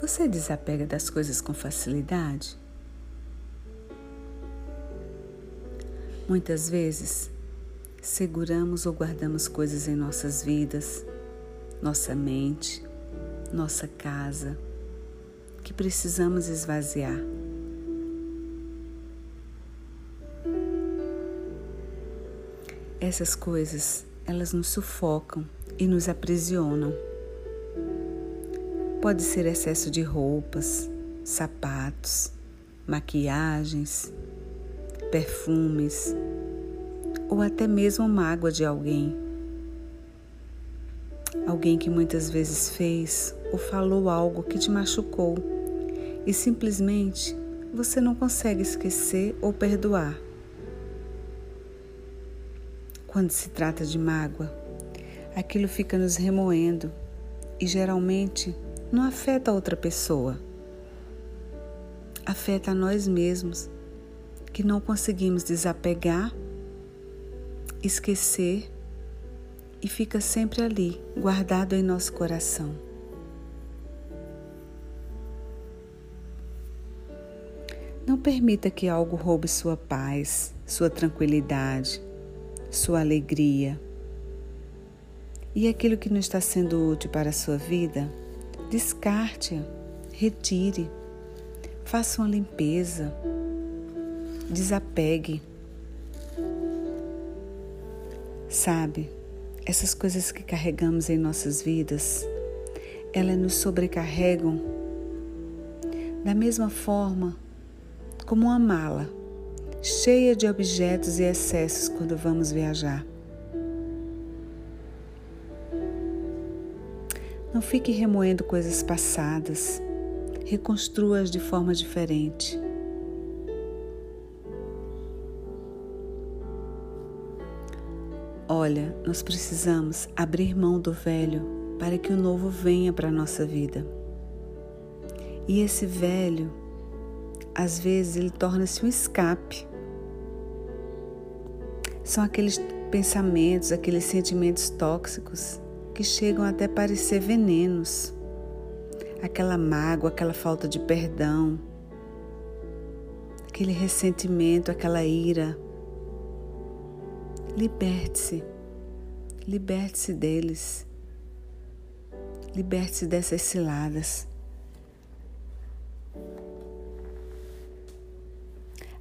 Você desapega das coisas com facilidade? Muitas vezes, seguramos ou guardamos coisas em nossas vidas, nossa mente, nossa casa, que precisamos esvaziar. Essas coisas, elas nos sufocam e nos aprisionam. Pode ser excesso de roupas, sapatos, maquiagens, perfumes ou até mesmo mágoa de alguém. Alguém que muitas vezes fez ou falou algo que te machucou e simplesmente você não consegue esquecer ou perdoar. Quando se trata de mágoa, aquilo fica nos remoendo e geralmente não afeta a outra pessoa. Afeta a nós mesmos, que não conseguimos desapegar, esquecer e fica sempre ali, guardado em nosso coração. Não permita que algo roube sua paz, sua tranquilidade, sua alegria. E aquilo que não está sendo útil para a sua vida, descarte-a, retire, faça uma limpeza, desapegue. Sabe, essas coisas que carregamos em nossas vidas, elas nos sobrecarregam da mesma forma como uma mala cheia de objetos e excessos quando vamos viajar. Não fique remoendo coisas passadas, reconstrua-as de forma diferente. Olha, nós precisamos abrir mão do velho para que o novo venha para a nossa vida. E esse velho, às vezes, ele torna-se um escape. São aqueles pensamentos, aqueles sentimentos tóxicos que chegam até parecer venenos. Aquela mágoa, aquela falta de perdão, aquele ressentimento, aquela ira. Liberte-se, liberte-se deles, liberte-se dessas ciladas.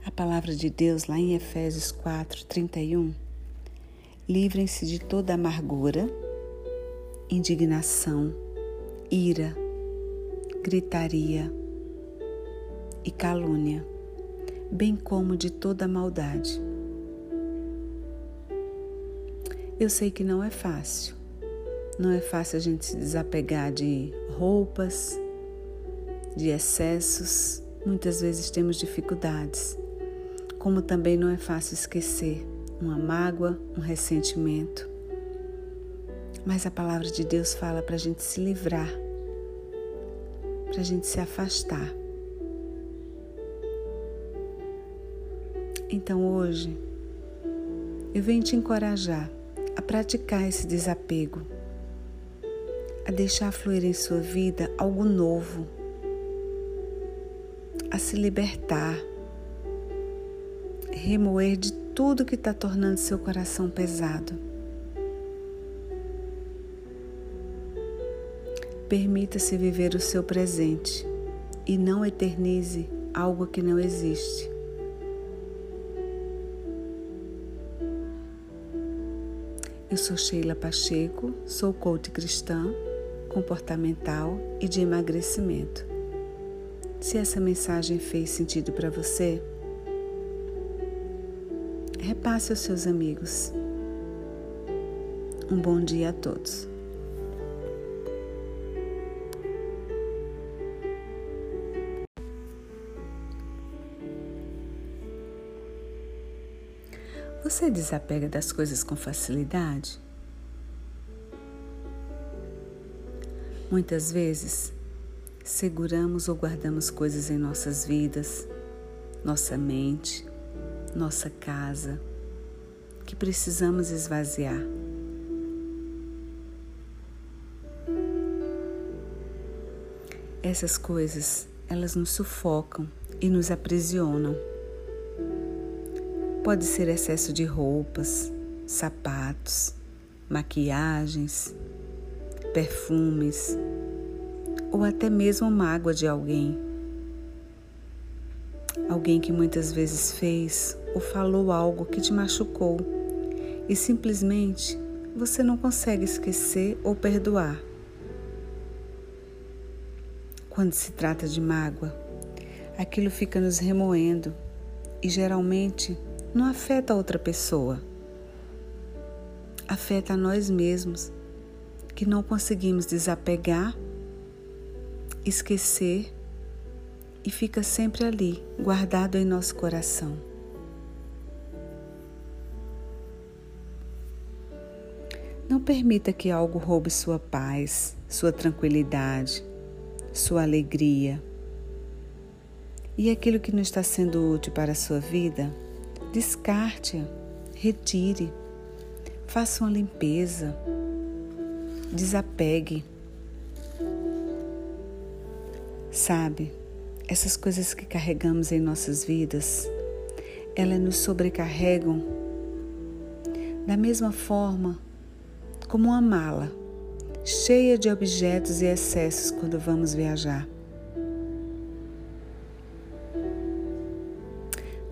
A palavra de Deus lá em Efésios 4, 31. Livrem-se de toda amargura indignação, ira, gritaria e calúnia, bem como de toda maldade. Eu sei que não é fácil. Não é fácil a gente se desapegar de roupas, de excessos. Muitas vezes temos dificuldades. Como também não é fácil esquecer uma mágoa, um ressentimento. Mas a palavra de Deus fala para a gente se livrar, para a gente se afastar. Então hoje, eu venho te encorajar a praticar esse desapego, a deixar fluir em sua vida algo novo, a se libertar, remoer de tudo que está tornando seu coração pesado. Permita-se viver o seu presente e não eternize algo que não existe. Eu sou Sheila Pacheco, sou coach cristã, comportamental e de emagrecimento. Se essa mensagem fez sentido para você, repasse aos seus amigos. Um bom dia a todos. Você desapega das coisas com facilidade? Muitas vezes, seguramos ou guardamos coisas em nossas vidas, nossa mente, nossa casa, que precisamos esvaziar. Essas coisas, elas nos sufocam e nos aprisionam. Pode ser excesso de roupas, sapatos, maquiagens, perfumes ou até mesmo mágoa de alguém. Alguém que muitas vezes fez ou falou algo que te machucou e simplesmente você não consegue esquecer ou perdoar. Quando se trata de mágoa, aquilo fica nos remoendo e geralmente não afeta a outra pessoa. Afeta a nós mesmos, que não conseguimos desapegar, esquecer e fica sempre ali, guardado em nosso coração. Não permita que algo roube sua paz, sua tranquilidade, sua alegria. E aquilo que não está sendo útil para a sua vida, descarte-a, retire, faça uma limpeza, desapegue. Sabe, essas coisas que carregamos em nossas vidas, elas nos sobrecarregam da mesma forma como uma mala cheia de objetos e excessos quando vamos viajar.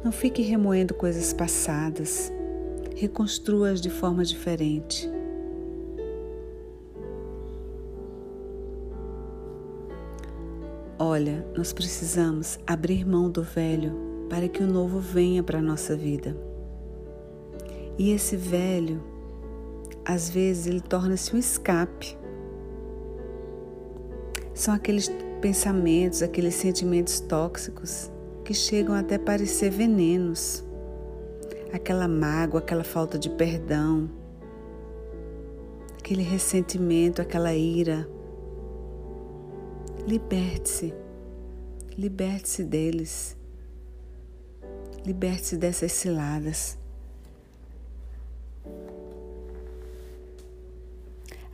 Não fique remoendo coisas passadas, reconstrua-as de forma diferente. Olha, nós precisamos abrir mão do velho para que o novo venha para a nossa vida. E esse velho, às vezes, ele torna-se um escape são aqueles pensamentos, aqueles sentimentos tóxicos que chegam até parecer venenos. Aquela mágoa, aquela falta de perdão, aquele ressentimento, aquela ira. Liberte-se, liberte-se deles, liberte-se dessas ciladas.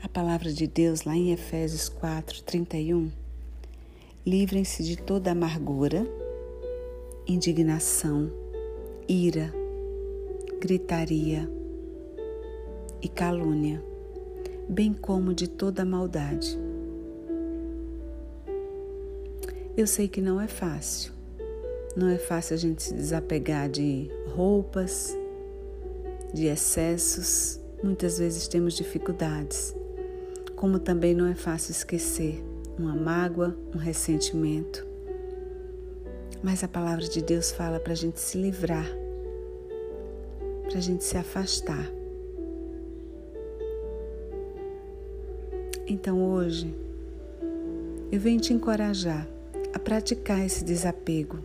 A palavra de Deus lá em Efésios 4, 31. Livrem-se de toda amargura, indignação, ira, gritaria e calúnia, bem como de toda maldade. Eu sei que não é fácil. Não é fácil a gente se desapegar de roupas, de excessos. Muitas vezes temos dificuldades como também não é fácil esquecer uma mágoa, um ressentimento. Mas a palavra de Deus fala para a gente se livrar, para a gente se afastar. Então hoje, eu venho te encorajar a praticar esse desapego,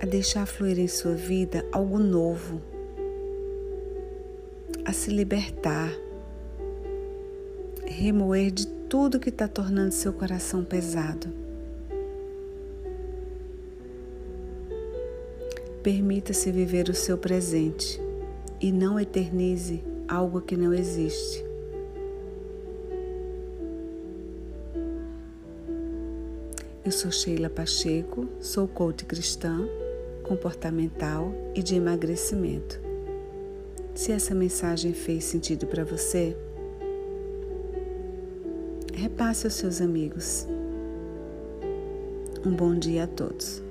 a deixar fluir em sua vida algo novo, a se libertar remoer de tudo que está tornando seu coração pesado. Permita-se viver o seu presente e não eternize algo que não existe. Eu sou Sheila Pacheco, sou coach cristã, comportamental e de emagrecimento. Se essa mensagem fez sentido para você, repasse aos seus amigos. Um bom dia a todos.